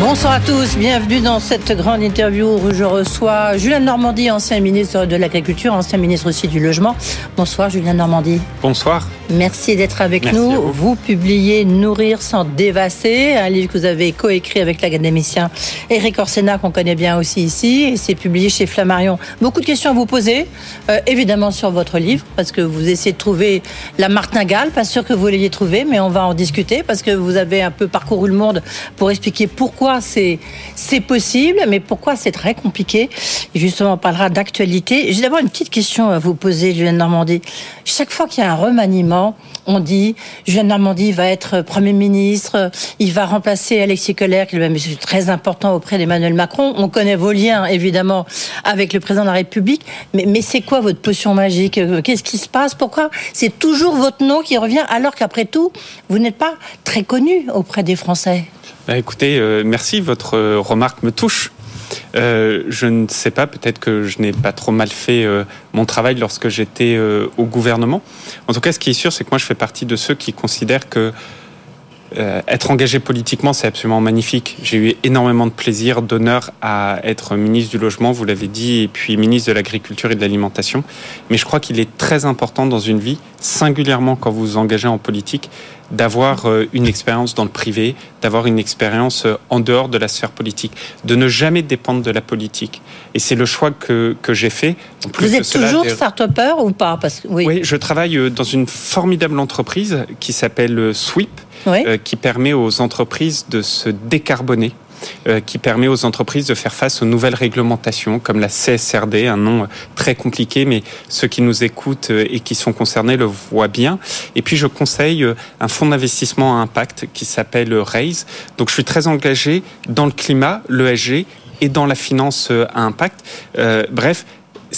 Bonsoir à tous, bienvenue dans cette grande interview où je reçois Julien Normandie, ancien ministre de l'Agriculture, ancien ministre aussi du Logement. Bonsoir Julien Normandie. Bonsoir. Merci d'être avec nous. Vous. publiez Nourrir sans dévasser, un livre que vous avez coécrit avec l'académicien Eric Orsena, qu'on connaît bien aussi ici, et c'est publié chez Flammarion. Beaucoup de questions à vous poser, euh, évidemment sur votre livre, parce que vous essayez de trouver la martingale, pas sûr que vous l'ayez trouvé, mais on va en discuter, parce que vous avez un peu parcouru le monde pour expliquer pourquoi c'est possible, mais pourquoi c'est très compliqué. Et justement, on parlera d'actualité. J'ai d'abord une petite question à vous poser, Julien Normandie. Chaque fois qu'il y a un remaniement, on dit Julien Normandie va être Premier ministre, il va remplacer Alexis Kohler, qui est même très important auprès d'Emmanuel Macron. On connaît vos liens, évidemment, avec le président de la République. Mais, mais c'est quoi votre potion magique? Qu'est-ce qui se passe? Pourquoi? C'est toujours votre nom qui revient, alors qu'après tout, vous n'êtes pas très connu auprès des Français bah, écoutez, euh, merci, votre euh, remarque me touche. Euh, je ne sais pas, peut-être que je n'ai pas trop mal fait mon travail lorsque j'étais au gouvernement. En tout cas, ce qui est sûr, c'est que moi, je fais partie de ceux qui considèrent que être engagé politiquement, c'est absolument magnifique. J'ai eu énormément de plaisir, d'honneur à être ministre du Logement, vous l'avez dit, et puis ministre de l'Agriculture et de l'Alimentation. Mais je crois qu'il est très important dans une vie, singulièrement quand vous vous engagez en politique, d'avoir euh, une expérience dans le privé, d'avoir une expérience euh, en dehors de la sphère politique, de ne jamais dépendre de la politique. Et c'est le choix que, que j'ai fait. En plus Vous êtes toujours start-upper ou pas Parce que, oui. oui, je travaille euh, dans une formidable entreprise qui s'appelle Sweep, qui permet aux entreprises de se décarboner. Euh, qui permet aux entreprises de faire face aux nouvelles réglementations comme la CSRD, un nom euh, très compliqué, mais ceux qui nous écoutent euh, et qui sont concernés le voient bien. Et puis je conseille un fonds d'investissement à impact qui s'appelle RAISE. Donc je suis très engagé dans le climat, l'ESG et dans la finance à impact. bref,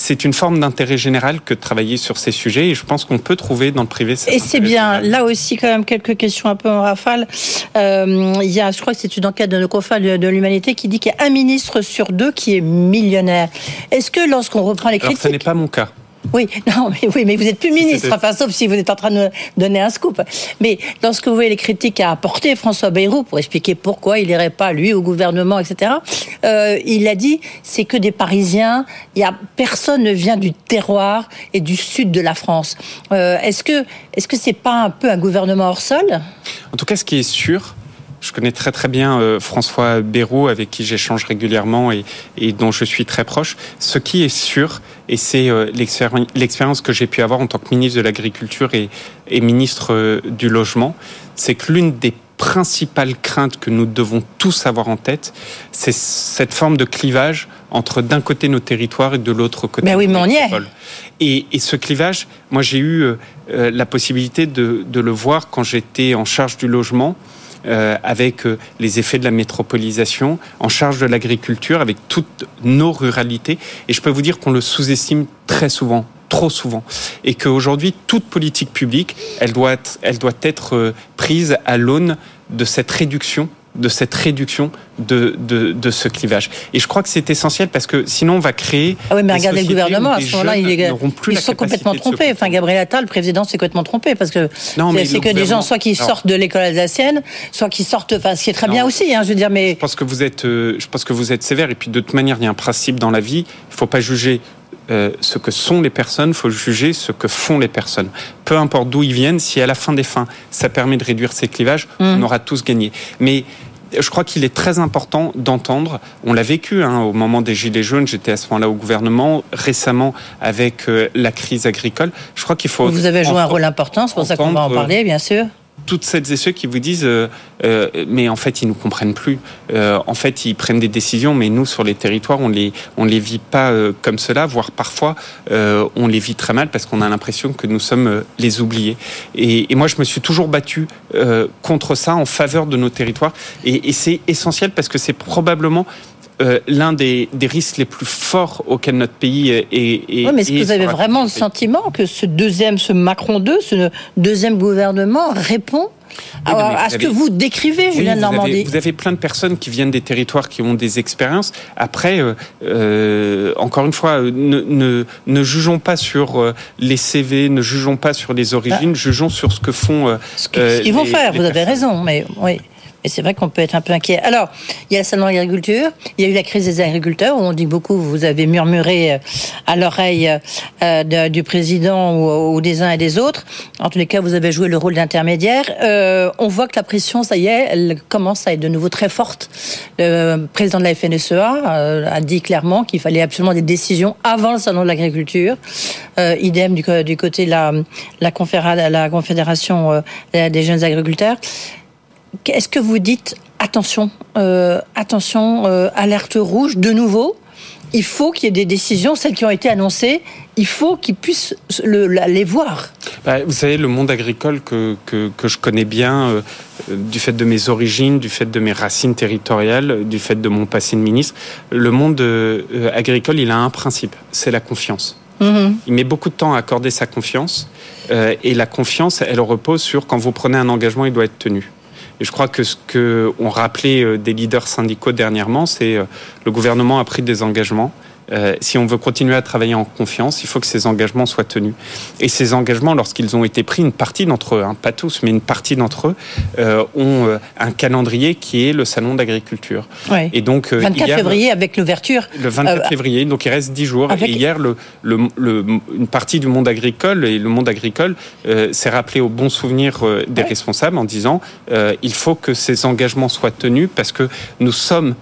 c'est une forme d'intérêt général que de travailler sur ces sujets et je pense qu'on peut trouver dans le privé. Et c'est bien. Là aussi, quand même, quelques questions un peu en rafale. Euh, il y a, je crois que c'est une enquête de nos confrères de l'humanité qui dit qu'il y a un ministre sur deux qui est millionnaire. Est-ce que lorsqu'on reprend les critiques... Alors, ce n'est pas mon cas. Oui, non, mais oui, mais vous êtes plus ministre, enfin, sauf si vous êtes en train de donner un scoop. Mais lorsque vous voyez les critiques qu'a apporté François Bayrou pour expliquer pourquoi il n'irait pas lui au gouvernement, etc. Euh, il a dit c'est que des Parisiens. Y a personne ne vient du terroir et du sud de la France. Euh, est-ce que est-ce que c'est pas un peu un gouvernement hors sol? En tout cas, ce qui est sûr, je connais très très bien euh, François Bayrou, avec qui j'échange régulièrement et, et, dont je suis très proche. Ce qui est sûr, et c'est euh, l'expérience que j'ai pu avoir en tant que ministre de l'Agriculture et, et, ministre euh, du Logement, c'est que l'une des principales craintes que nous devons tous avoir en tête, c'est cette forme de clivage entre d'un côté nos territoires et de l'autre côté. Mais oui, mais on y est. Et, et, ce clivage, moi j'ai eu la possibilité de, de, le voir quand j'étais en charge du logement. Euh, avec euh, les effets de la métropolisation, en charge de l'agriculture, avec toutes nos ruralités. Et je peux vous dire qu'on le sous-estime très souvent trop souvent et qu'aujourd'hui toute politique publique elle doit être, euh, prise à l'aune de cette réduction de cette réduction de, de, de, ce clivage. Et je crois que c'est essentiel parce que sinon on va créer. Ah oui, mais regardez le gouvernement à ce moment-là, il est, ils sont complètement trompés. Enfin, Gabriel Attal, le président, s'est complètement trompé parce que c'est que des gens soit qui sortent de l'école alsacienne, soit qui sortent. Enfin, ce qui est très bien aussi, hein, je veux dire, mais. Je pense que vous êtes, euh, je pense que vous êtes sévère. Et puis de toute manière, il y a un principe dans la vie. Il ne faut pas juger euh, ce que sont les personnes, il faut juger ce que font les personnes. Peu importe d'où ils viennent, si à la fin des fins, ça permet de réduire ces clivages, on mm. aura tous gagné. Mais je crois qu'il est très important d'entendre, on l'a vécu hein, au moment des Gilets jaunes, j'étais à ce moment-là au gouvernement, récemment avec euh, la crise agricole, je crois qu'il faut... Vous avez joué un rôle important, c'est pour ça qu'on va en parler, bien sûr toutes celles et ceux qui vous disent euh, euh, mais en fait ils nous comprennent plus. Euh, en fait ils prennent des décisions, mais nous sur les territoires on les on les vit pas comme cela, voire parfois on les vit très mal parce qu'on a l'impression que nous sommes les oubliés. Et, moi je me suis toujours battu contre ça en faveur de nos territoires et c'est essentiel parce que c'est probablement l'un des, risques les plus forts auxquels notre pays est. est oui, mais est-ce que vous avez vraiment le sentiment que ce deuxième, ce Macron 2, ce deuxième gouvernement répond à ce que vous décrivez, Julien Normandie. vous avez plein de personnes qui viennent des territoires qui ont des expériences. Après, euh, euh, encore une fois, euh, ne, ne, jugeons pas sur les CV, ne jugeons pas sur les origines, jugeons sur ce que font. ce qu'ils vont faire, vous avez raison, mais oui. Et c'est vrai qu'on peut être un peu inquiet. Alors, il y a le salon de l'agriculture, il y a eu la crise des agriculteurs, où on dit beaucoup, vous avez murmuré euh, à l'oreille euh, du président ou, des uns et des autres. En tous les cas, vous avez joué le rôle d'intermédiaire. Euh, on voit que la pression, ça y est, elle commence à être de nouveau très forte. Le président de la FNSEA a dit clairement qu'il fallait absolument des décisions avant le salon de l'agriculture. idem du, côté de la, la, la confédération des jeunes agriculteurs. Est-ce que vous dites attention, euh, attention, euh, alerte rouge de nouveau il faut qu'il y ait des décisions, celles qui ont été annoncées, il faut qu'ils puissent les voir. Bah, vous savez, le monde agricole que, que, je connais bien, euh, du fait de mes origines, du fait de mes racines territoriales, du fait de mon passé de ministre, le monde agricole, il a un principe, c'est la confiance. Mm-hmm. Il met beaucoup de temps à accorder sa confiance, et la confiance, elle repose sur quand vous prenez un engagement, il doit être tenu. Et je crois que ce que ont rappelé euh, des leaders syndicaux dernièrement, c'est euh, le gouvernement a pris des engagements euh, si on veut continuer à travailler en confiance, il faut que ces engagements soient tenus. Et ces engagements, lorsqu'ils ont été pris, une partie d'entre eux, hein, pas tous, mais une partie d'entre eux, euh, ont euh, un calendrier qui est le salon d'agriculture. Et donc 24 février avec l'ouverture. Le 24 février, donc il reste 10 jours. Et hier, le, une partie du monde agricole et le monde agricole s'est rappelé au bon souvenir des responsables en disant il faut que ces engagements soient tenus parce que nous sommes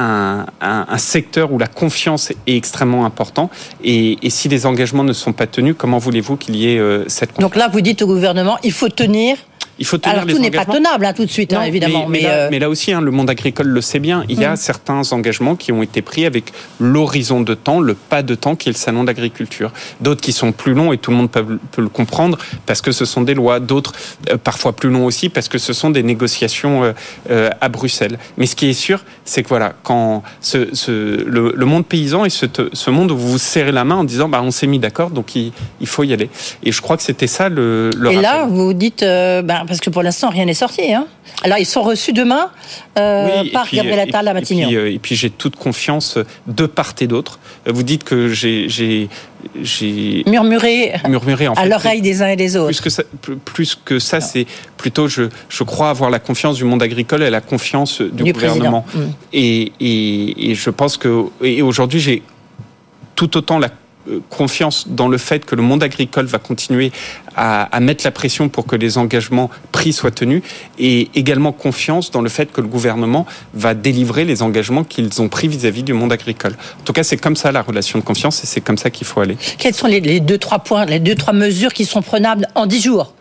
un, secteur où la confiance est extrêmement important. Et, si les engagements ne sont pas tenus, comment voulez-vous qu'il y ait euh, cette confiance Donc là, vous dites au gouvernement, il faut tenir il faut tenir Alors tout n'est pas tenable hein, tout de suite, hein, évidemment. Mais, euh, là, aussi, hein, le monde agricole le sait bien. Il y a mm. certains engagements qui ont été pris avec l'horizon de temps, le pas de temps qui est le salon d'agriculture. D'autres qui sont plus longs et tout le monde peut, le comprendre parce que ce sont des lois. D'autres euh, parfois plus longs aussi parce que ce sont des négociations euh, à Bruxelles. Mais ce qui est sûr, c'est que voilà, quand le, monde paysan est ce, monde où vous vous serrez la main en disant bah on s'est mis d'accord, donc il, faut y aller. Et je crois que c'était ça le. le et là, vous dites bah, parce que pour l'instant, rien n'est sorti. Hein. Alors, ils sont reçus demain euh, par Gabriel Attal à Matignon. Et puis, euh, puis j'ai toute confiance de part et d'autre. Euh, vous dites que j'ai murmuré, murmuré en à l'oreille des uns et des autres. Plus que ça, plus que ça c'est plutôt, je, je, crois avoir la confiance du monde agricole et la confiance du, gouvernement. Mm. Et, et, et, je pense que et aujourd'hui, j'ai tout autant la euh, confiance dans le fait que le monde agricole va continuer à, mettre la pression pour que les engagements pris soient tenus et également confiance dans le fait que le gouvernement va délivrer les engagements qu'ils ont pris vis-à-vis du monde agricole. En tout cas, c'est comme ça la relation de confiance et c'est comme ça qu'il faut aller. Quels sont les, les, deux, trois points, les deux, trois mesures qui sont prenables en dix jours?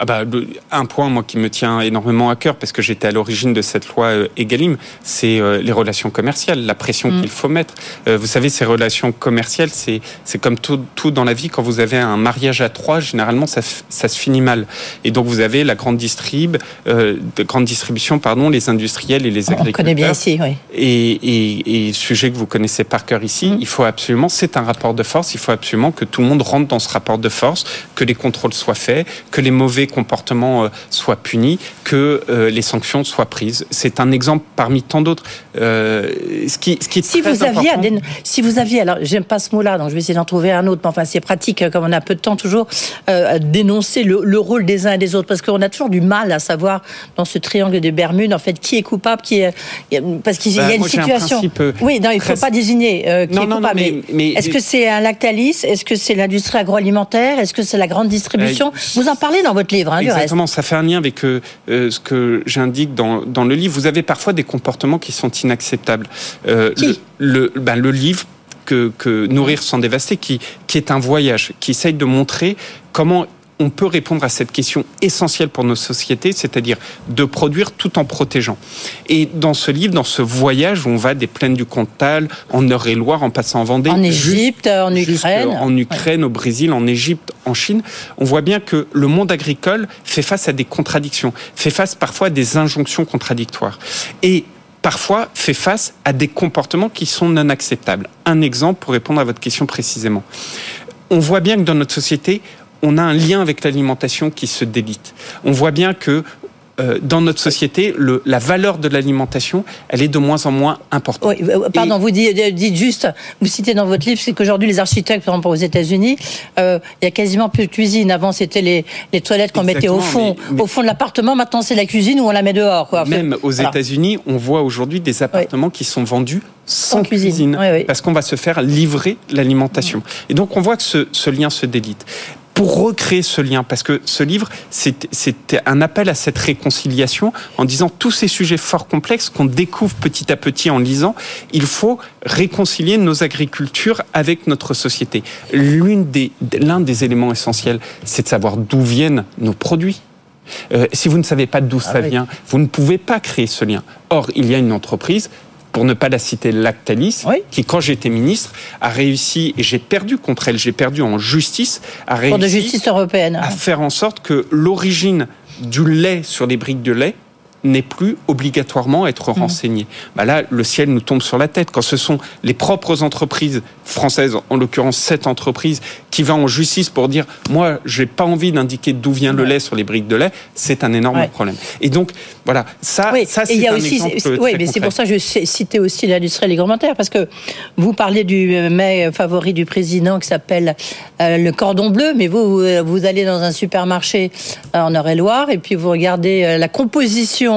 Ah bah, un point moi qui me tient énormément à cœur parce que j'étais à l'origine de cette loi euh, Egalim, c'est euh, les relations commerciales, la pression mm. qu'il faut mettre. Euh, vous savez, ces relations commerciales, c'est c'est comme tout, tout dans la vie. Quand vous avez un mariage à trois, généralement ça, ça se finit mal. Et donc vous avez la grande distrib, de grande distribution, pardon, les industriels et les agriculteurs. On connaît bien ici, oui. Et, et, et sujet que vous connaissez par cœur ici, mm. il faut absolument, c'est un rapport de force. Il faut absolument que tout le monde rentre dans ce rapport de force, que les contrôles soient faits, que les mauvais comportements euh, soient punis, que euh, les sanctions soient prises. C'est un exemple parmi tant d'autres. Euh, ce qui, ce qui est si très vous aviez, si vous aviez, alors j'aime pas ce mot-là, donc je vais essayer d'en trouver un autre. Mais enfin, c'est pratique comme on a peu de temps toujours à dénoncer le, rôle des uns et des autres, parce qu'on a toujours du mal à savoir dans ce triangle des Bermudes, en fait, qui est coupable, qui est parce qu'il y a bah, une situation. oui, non, il faut pas désigner qui est coupable. mais, est-ce que c'est un Lactalis Est-ce que c'est l'industrie agroalimentaire Est-ce que c'est la grande distribution? Vous en parlez dans votre Hein, Exactement, ça fait un lien avec euh, euh, ce que j'indique dans, dans, le livre. Vous avez parfois des comportements qui sont inacceptables. Euh, le, ben, le livre que, que, Nourrir sans dévaster, qui, qui est un voyage, qui essaye de montrer comment on peut répondre à cette question essentielle pour nos sociétés, c'est-à-dire de produire tout en protégeant. Et dans ce livre, dans ce voyage, où on va des plaines du Cantal, en Eure-et-Loire, en passant en Vendée, en Égypte, en Ukraine, en Ukraine, au Brésil, en Égypte, en Chine, on voit bien que le monde agricole fait face à des contradictions, fait face parfois à des injonctions contradictoires. Et parfois fait face à des comportements qui sont non acceptables. Un exemple pour répondre à votre question précisément. On voit bien que dans notre société, on a un lien avec l'alimentation qui se délite. On voit bien que euh, dans notre société, le, la valeur de l'alimentation, elle est de moins en moins importante. Oui, euh, pardon, vous dites, euh, dites, juste, vous citez dans votre livre, c'est qu'aujourd'hui les architectes, par exemple aux États-Unis, euh, il y a quasiment plus de cuisine. Avant, c'était les, les, toilettes qu'on mettait au fond, mais, mais... au fond de l'appartement. Maintenant, c'est la cuisine où on la met dehors. Quoi. Même aux États-Unis, on voit aujourd'hui des appartements oui. qui sont vendus sans, sans cuisine, cuisine oui, oui. parce qu'on va se faire livrer l'alimentation. Et donc, on voit que ce, ce lien se délite pour recréer ce lien, parce que ce livre, c'était un appel à cette réconciliation en disant tous ces sujets fort complexes qu'on découvre petit à petit en lisant, il faut réconcilier nos agricultures avec notre société. L'une des, l'un des éléments essentiels, c'est de savoir d'où viennent nos produits. Euh, si vous ne savez pas d'où ah ça oui. vient, vous ne pouvez pas créer ce lien. Or, il y a une entreprise pour ne pas la citer, Lactalis, oui. qui, quand j'étais ministre, a réussi, et j'ai perdu contre elle, j'ai perdu en justice, a réussi de justice européenne. à faire en sorte que l'origine du lait sur les briques de lait n'est plus obligatoirement être renseigné. Mmh. Bah là, le ciel nous tombe sur la tête. Quand ce sont les propres entreprises françaises, en l'occurrence cette entreprise, qui va en justice pour dire moi, j'ai pas envie d'indiquer d'où vient ouais. le lait sur les briques de lait, c'est un énorme ouais. problème. Et donc voilà, ça, oui. ça c'est un aussi, exemple Oui, mais c'est pour ça que je citais aussi l'industrie alimentaire parce que vous parlez du mets favori du président qui s'appelle euh, le cordon bleu, mais vous vous allez dans un supermarché euh, en Eure-et-Loire et puis vous regardez euh, la composition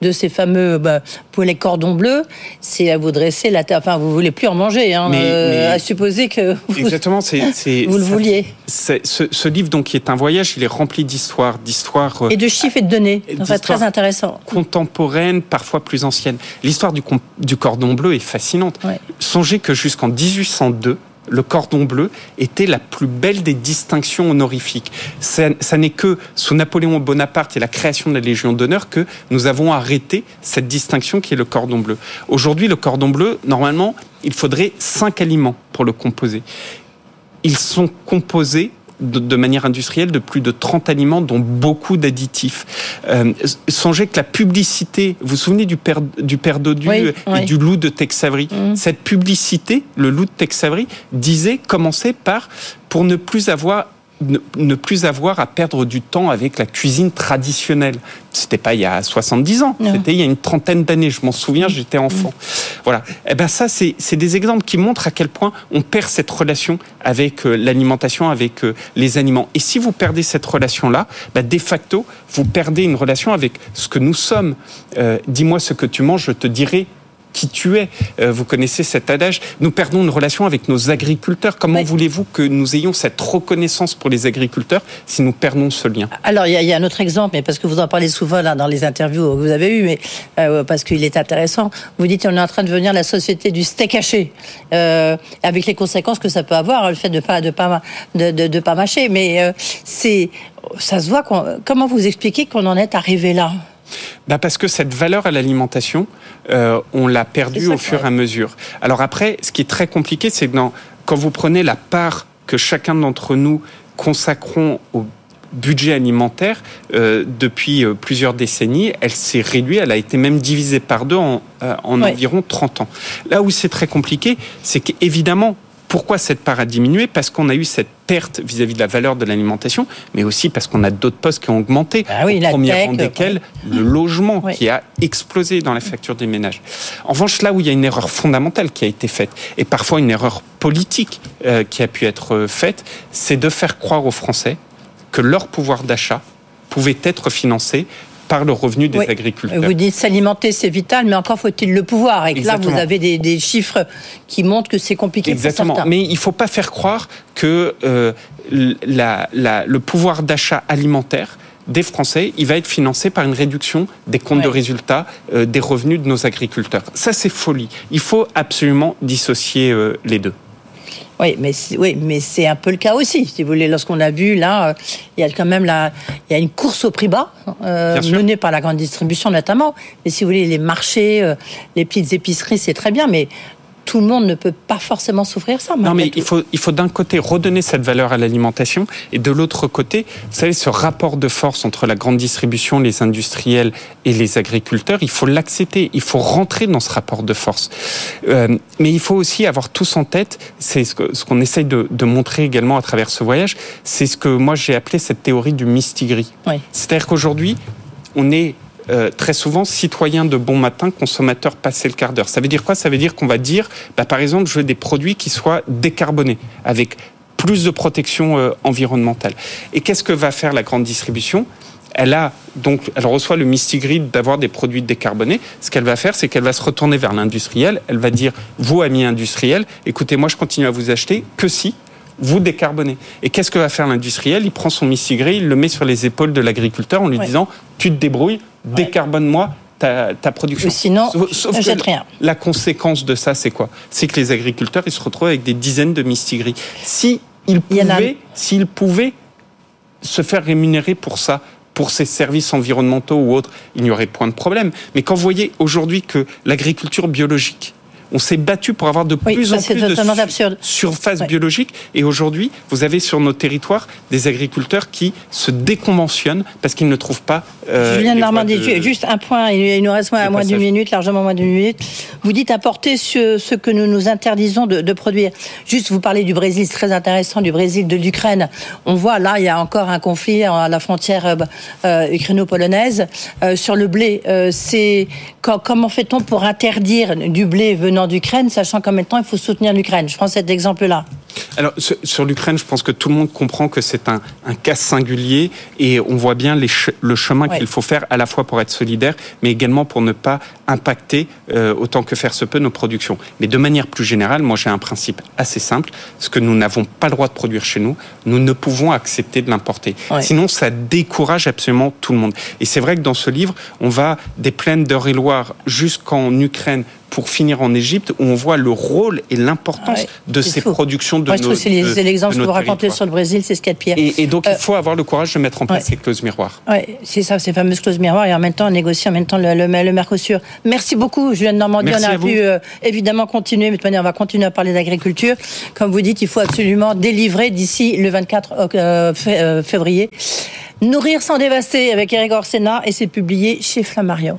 de ces fameux bah, poulets cordon bleu, c'est à vous dresser la tête. Enfin, vous voulez plus en manger, hein, mais, euh, mais à supposer que vous, exactement, c'est, vous le vouliez. Ce, ce, livre, donc, qui est un voyage, il est rempli d'histoires, d'histoires et de chiffres et de données. C'est très intéressant. Contemporaines, parfois plus anciennes. L'histoire du, du cordon bleu est fascinante. Ouais. Songez que jusqu'en 1802 le cordon bleu était la plus belle des distinctions honorifiques. Ça, n'est que sous Napoléon Bonaparte et la création de la Légion d'honneur que nous avons arrêté cette distinction qui est le cordon bleu. Aujourd'hui, le cordon bleu, normalement, il faudrait cinq aliments pour le composer. Ils sont composés de, de, manière industrielle de plus de 30 aliments, dont beaucoup d'additifs. Euh, songez que la publicité, vous vous souvenez du père, du père Dodu oui, et oui. du loup de Tex Avery mmh. Cette publicité, le loup de Tex Avery, disait, commençait par, pour ne plus avoir ne, ne, plus avoir à perdre du temps avec la cuisine traditionnelle. C'était pas il y a 70 ans, c'était il y a une trentaine d'années. Je m'en souviens, j'étais enfant. Mmh. Voilà. Et eh ben ça, c'est des exemples qui montrent à quel point on perd cette relation avec euh, l'alimentation, avec euh, les aliments. Et si vous perdez cette relation-là, bah, de facto, vous perdez une relation avec ce que nous sommes. Euh, Dis-moi ce que tu manges, je te dirai qui tu es. Euh, vous connaissez cet adage. Nous perdons une relation avec nos agriculteurs. Comment oui. voulez-vous que nous ayons cette reconnaissance pour les agriculteurs si nous perdons ce lien? Alors, il y, y, a un autre exemple, mais parce que vous en parlez souvent là, dans les interviews que vous avez eues, mais euh, parce qu'il est intéressant. Vous dites qu'on est en train de devenir la société du steak haché, euh, avec les conséquences que ça peut avoir, le fait de pas de pas de, de, de pas mâcher. Mais euh, c'est ça se voit. Comment vous expliquez qu'on en est arrivé là? Bah parce que cette valeur à l'alimentation, euh, on l'a perdue au fur et à mesure. Alors après, ce qui est très compliqué, c'est que dans, quand vous prenez la part que chacun d'entre nous consacrons au budget alimentaire euh, depuis euh, plusieurs décennies, elle s'est réduite, elle a été même divisée par deux en, euh, environ 30 ans. Là où c'est très compliqué, c'est qu'évidemment, pourquoi cette part a diminué? Parce qu'on a eu cette perte vis-à-vis -vis de la valeur de l'alimentation, mais aussi parce qu'on a d'autres postes qui ont augmenté. Ah oui, au premier tech, rang desquels le logement oui. qui a explosé dans la facture des ménages. En revanche, là où il y a une erreur fondamentale qui a été faite, et parfois une erreur politique euh, qui a pu être faite, c'est de faire croire aux Français que leur pouvoir d'achat pouvait être financé par le revenu des oui. agriculteurs. Vous dites s'alimenter, c'est vital, mais encore faut-il le pouvoir. Et que là, vous avez des, des chiffres qui montrent que c'est compliqué Exactement. pour. Mais il ne faut pas faire croire que euh, la, la, le pouvoir d'achat alimentaire des Français, il va être financé par une réduction des comptes ouais. de résultats euh, des revenus de nos agriculteurs. Ça, c'est folie. Il faut absolument dissocier euh, les deux. Oui, mais oui, mais c'est un peu le cas aussi. Si vous voulez, lorsqu'on a vu là, euh, il y a quand même la, il y a une course au prix bas euh, menée par la grande distribution notamment. Mais si vous voulez, les marchés, euh, les petites épiceries, c'est très bien, mais tout le monde ne peut pas forcément souffrir ça. Non, mais il faut, il faut d'un côté redonner cette valeur à l'alimentation et de l'autre côté, vous savez, ce rapport de force entre la grande distribution, les industriels et les agriculteurs, il faut l'accepter, il faut rentrer dans ce rapport de force. Euh, mais il faut aussi avoir tous en tête, c'est ce qu'on ce essaye de, de, montrer également à travers ce voyage, c'est ce que moi j'ai appelé cette théorie du mistigris. Oui. C'est-à-dire qu'aujourd'hui, on est euh, très souvent citoyen de bon matin, consommateur passé le quart d'heure. Ça veut dire quoi? Ça veut dire qu'on va dire, bah, par exemple, je veux des produits qui soient décarbonés, avec plus de protection euh, environnementale. Et qu'est-ce que va faire la grande distribution? Elle a donc, elle reçoit le Grid d'avoir des produits décarbonés. Ce qu'elle va faire, c'est qu'elle va se retourner vers l'industriel. Elle va dire, vous amis industriels, écoutez, moi je continue à vous acheter que si vous décarbonez. Et qu'est-ce que va faire l'industriel? Il prend son Grid, il le met sur les épaules de l'agriculteur en lui disant, tu te débrouilles, décarbone-moi ta, production. sinon, jette rien. La conséquence de ça, c'est quoi? C'est que les agriculteurs, ils se retrouvent avec des dizaines de mistigris. Si ils pouvaient, s'ils pouvaient se faire rémunérer pour ça, pour ces services environnementaux ou autres, il n'y aurait point de problème. Mais quand vous voyez aujourd'hui que l'agriculture biologique, on s'est battu pour avoir de plus en plus de surface biologique. Et aujourd'hui, vous avez sur nos territoires des agriculteurs qui se déconventionnent parce qu'ils ne trouvent pas. Euh, Julien Normandie, juste un point, il nous reste moins, moins d'une minute, largement moins d'une minute. Vous dites apporter ce, ce que nous nous interdisons de, de, produire. Juste, vous parlez du Brésil, c'est très intéressant, du Brésil, de l'Ukraine. On voit là, il y a encore un conflit à la frontière euh, euh ukraino-polonaise. Euh, sur le blé, c'est comment fait-on pour interdire du blé venant d'Ukraine, sachant qu'en même temps, il faut soutenir l'Ukraine. Je prends cet exemple-là. Alors sur l'Ukraine, je pense que tout le monde comprend que c'est un, un, cas singulier et on voit bien les le chemin qu'il faut faire à la fois pour être solidaire, mais également pour ne pas impacter euh, autant que faire se peut nos productions. Mais de manière plus générale, moi j'ai un principe assez simple ce que nous n'avons pas le droit de produire chez nous, nous ne pouvons accepter de l'importer. Sinon, ça décourage absolument tout le monde. Et c'est vrai que dans ce livre, on va des plaines d'Eure-et-Loire jusqu'en Ukraine pour finir en Égypte, où on voit le rôle et l'importance de ces productions de Moi, nos, C'est l'exemple que vous racontez sur le Brésil, c'est ce qu'il y a de pire. Et, donc, il euh, faut avoir le courage de mettre en place ces clauses miroirs. Oui, c'est ça, ces fameuses clauses miroirs, et en même temps, négocier en même temps le, le, le Mercosur. Merci beaucoup, Julien de Normandie. on aurait pu euh, évidemment continuer, mais de toute manière, on va continuer à parler d'agriculture. Comme vous dites, il faut absolument délivrer d'ici le 24 euh, février. Nourrir sans dévaster avec Eric Orsena, et c'est publié chez Flammarion.